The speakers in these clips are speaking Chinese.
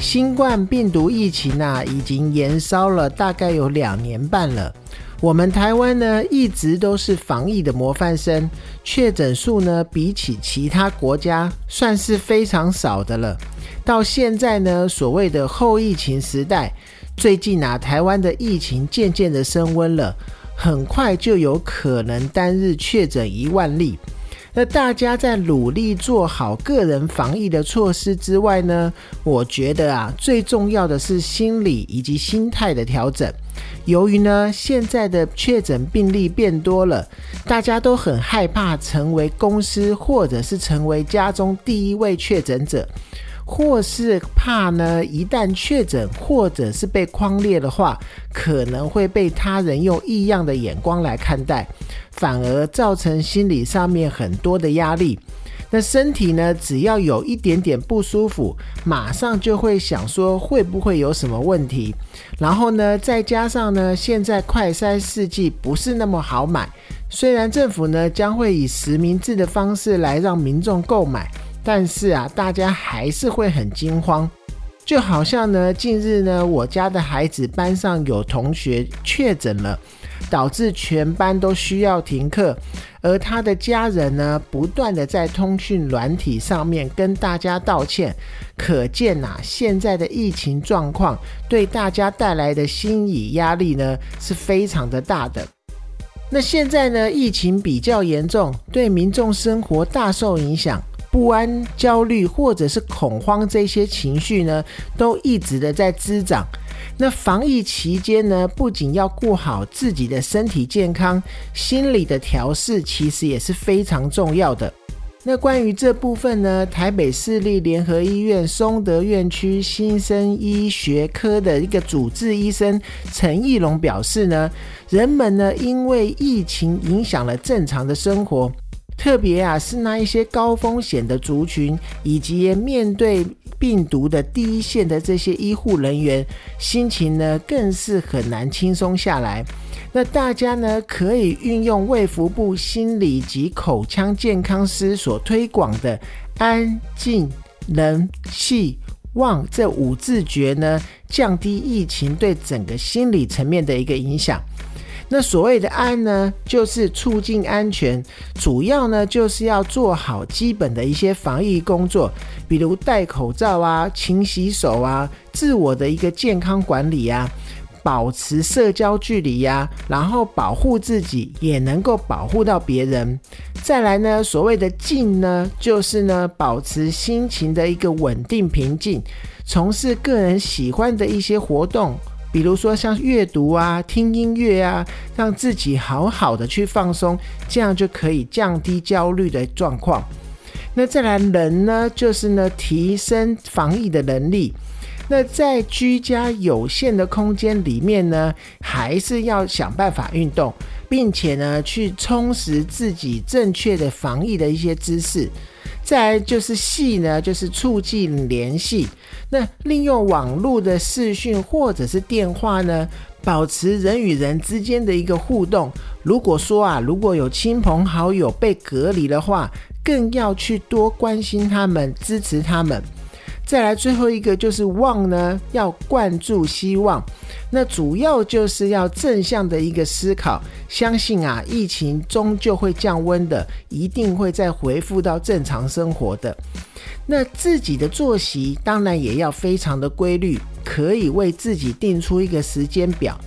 新冠病毒疫情啊，已经延烧了大概有两年半了。我们台湾呢，一直都是防疫的模范生，确诊数呢，比起其他国家算是非常少的了。到现在呢，所谓的后疫情时代，最近啊，台湾的疫情渐渐的升温了，很快就有可能单日确诊一万例。那大家在努力做好个人防疫的措施之外呢，我觉得啊，最重要的是心理以及心态的调整。由于呢，现在的确诊病例变多了，大家都很害怕成为公司或者是成为家中第一位确诊者，或是怕呢，一旦确诊或者是被框列的话，可能会被他人用异样的眼光来看待，反而造成心理上面很多的压力。那身体呢？只要有一点点不舒服，马上就会想说会不会有什么问题。然后呢，再加上呢，现在快筛试剂不是那么好买。虽然政府呢将会以实名制的方式来让民众购买，但是啊，大家还是会很惊慌。就好像呢，近日呢，我家的孩子班上有同学确诊了。导致全班都需要停课，而他的家人呢，不断的在通讯软体上面跟大家道歉，可见呐，现在的疫情状况对大家带来的心理压力呢，是非常的大的。那现在呢，疫情比较严重，对民众生活大受影响，不安、焦虑或者是恐慌这些情绪呢，都一直的在滋长。那防疫期间呢，不仅要顾好自己的身体健康，心理的调试其实也是非常重要的。那关于这部分呢，台北市立联合医院松德院区新生医学科的一个主治医生陈义龙表示呢，人们呢因为疫情影响了正常的生活。特别啊，是那一些高风险的族群，以及面对病毒的第一线的这些医护人员，心情呢更是很难轻松下来。那大家呢可以运用卫福部心理及口腔健康师所推广的安静、能、细、望这五字诀呢，降低疫情对整个心理层面的一个影响。那所谓的安呢，就是促进安全，主要呢就是要做好基本的一些防疫工作，比如戴口罩啊、勤洗手啊、自我的一个健康管理啊、保持社交距离呀，然后保护自己，也能够保护到别人。再来呢，所谓的静呢，就是呢保持心情的一个稳定平静，从事个人喜欢的一些活动。比如说像阅读啊、听音乐啊，让自己好好的去放松，这样就可以降低焦虑的状况。那再来人呢，就是呢提升防疫的能力。那在居家有限的空间里面呢，还是要想办法运动，并且呢去充实自己正确的防疫的一些知识。再来就是系呢，就是促进联系。那利用网络的视讯或者是电话呢，保持人与人之间的一个互动。如果说啊，如果有亲朋好友被隔离的话，更要去多关心他们，支持他们。再来最后一个就是望呢，要灌注希望，那主要就是要正向的一个思考，相信啊，疫情终究会降温的，一定会再恢复到正常生活的。那自己的作息当然也要非常的规律，可以为自己定出一个时间表。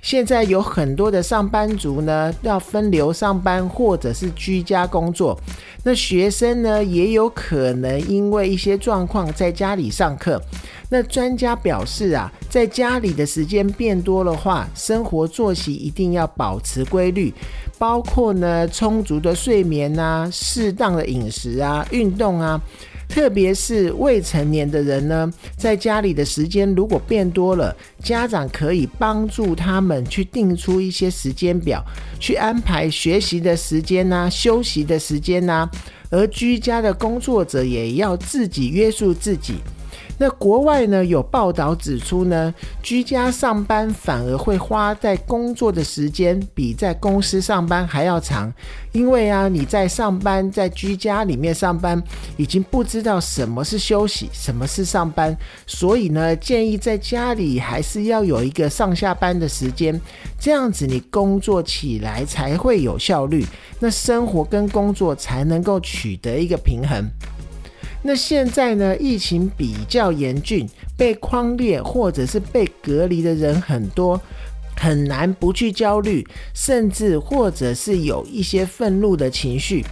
现在有很多的上班族呢，要分流上班或者是居家工作。那学生呢，也有可能因为一些状况在家里上课。那专家表示啊，在家里的时间变多的话，生活作息一定要保持规律，包括呢充足的睡眠啊、适当的饮食啊、运动啊。特别是未成年的人呢，在家里的时间如果变多了，家长可以帮助他们去定出一些时间表，去安排学习的时间呐、休息的时间呐，而居家的工作者也要自己约束自己。那国外呢有报道指出呢，居家上班反而会花在工作的时间比在公司上班还要长，因为啊你在上班在居家里面上班，已经不知道什么是休息，什么是上班，所以呢建议在家里还是要有一个上下班的时间，这样子你工作起来才会有效率，那生活跟工作才能够取得一个平衡。那现在呢？疫情比较严峻，被框列或者是被隔离的人很多，很难不去焦虑，甚至或者是有一些愤怒的情绪。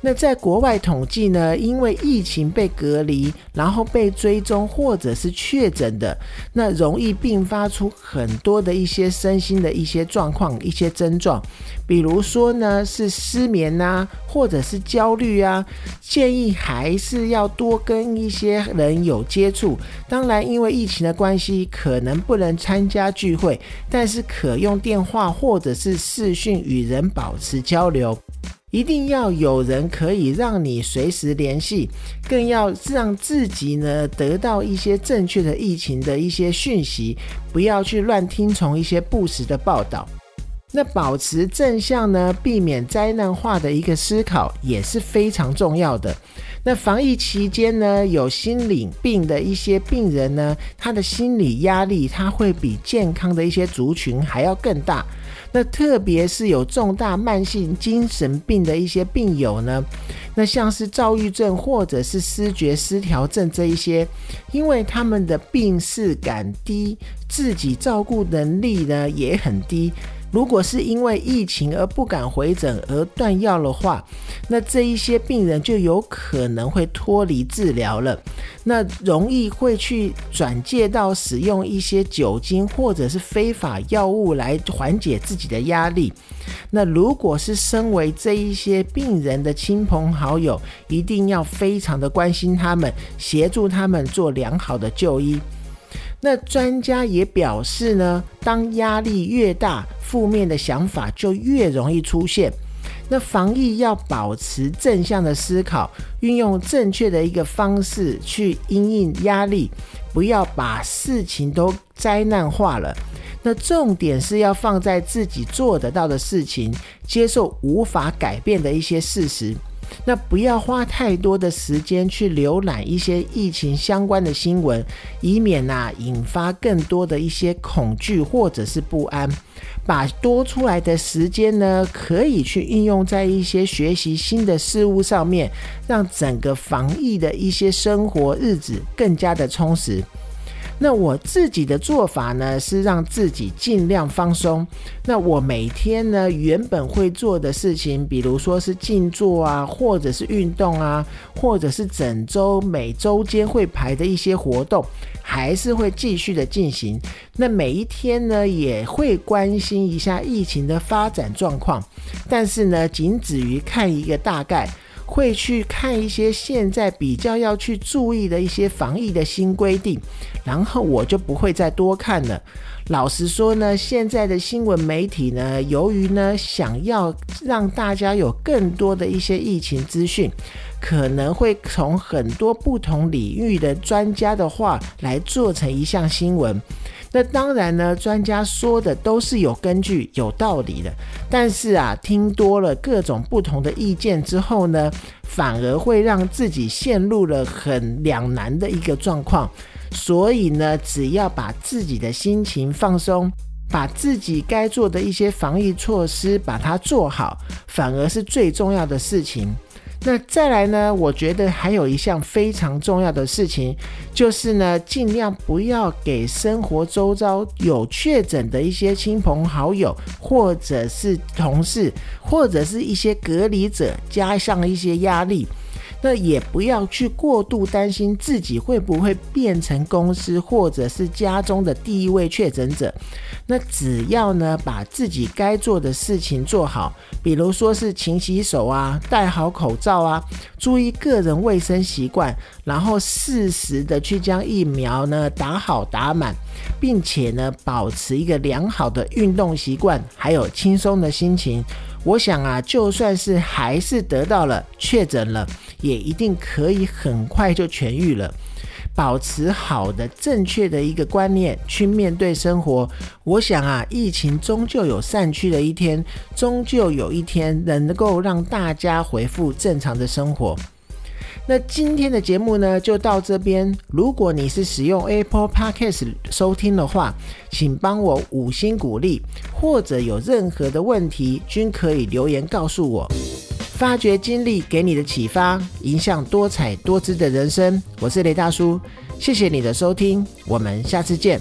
那在国外统计呢，因为疫情被隔离，然后被追踪或者是确诊的，那容易并发出很多的一些身心的一些状况、一些症状，比如说呢是失眠呐，或者是焦虑啊。建议还是要多跟一些人有接触。当然，因为疫情的关系，可能不能参加聚会，但是可用电话或者是视讯与人保持交流。一定要有人可以让你随时联系，更要让自己呢得到一些正确的疫情的一些讯息，不要去乱听从一些不实的报道。那保持正向呢，避免灾难化的一个思考也是非常重要的。那防疫期间呢，有心理病的一些病人呢，他的心理压力他会比健康的一些族群还要更大。那特别是有重大慢性精神病的一些病友呢，那像是躁郁症或者是思觉失调症这一些，因为他们的病视感低，自己照顾能力呢也很低。如果是因为疫情而不敢回诊而断药的话，那这一些病人就有可能会脱离治疗了。那容易会去转介到使用一些酒精或者是非法药物来缓解自己的压力。那如果是身为这一些病人的亲朋好友，一定要非常的关心他们，协助他们做良好的就医。那专家也表示呢，当压力越大，负面的想法就越容易出现。那防疫要保持正向的思考，运用正确的一个方式去应应压力，不要把事情都灾难化了。那重点是要放在自己做得到的事情，接受无法改变的一些事实。那不要花太多的时间去浏览一些疫情相关的新闻，以免呐引发更多的一些恐惧或者是不安。把多出来的时间呢，可以去运用在一些学习新的事物上面，让整个防疫的一些生活日子更加的充实。那我自己的做法呢，是让自己尽量放松。那我每天呢，原本会做的事情，比如说是静坐啊，或者是运动啊，或者是整周每周间会排的一些活动，还是会继续的进行。那每一天呢，也会关心一下疫情的发展状况，但是呢，仅止于看一个大概。会去看一些现在比较要去注意的一些防疫的新规定，然后我就不会再多看了。老实说呢，现在的新闻媒体呢，由于呢想要让大家有更多的一些疫情资讯，可能会从很多不同领域的专家的话来做成一项新闻。那当然呢，专家说的都是有根据、有道理的。但是啊，听多了各种不同的意见之后呢，反而会让自己陷入了很两难的一个状况。所以呢，只要把自己的心情放松，把自己该做的一些防疫措施把它做好，反而是最重要的事情。那再来呢？我觉得还有一项非常重要的事情，就是呢，尽量不要给生活周遭有确诊的一些亲朋好友，或者是同事，或者是一些隔离者，加上一些压力。那也不要去过度担心自己会不会变成公司或者是家中的第一位确诊者。那只要呢把自己该做的事情做好，比如说是勤洗手啊，戴好口罩啊，注意个人卫生习惯，然后适时的去将疫苗呢打好打满，并且呢保持一个良好的运动习惯，还有轻松的心情。我想啊，就算是还是得到了确诊了。也一定可以很快就痊愈了。保持好的、正确的一个观念去面对生活，我想啊，疫情终究有散去的一天，终究有一天能够让大家恢复正常的生活。那今天的节目呢，就到这边。如果你是使用 Apple Podcast 收听的话，请帮我五星鼓励，或者有任何的问题，均可以留言告诉我。发掘经历给你的启发，影响多彩多姿的人生。我是雷大叔，谢谢你的收听，我们下次见。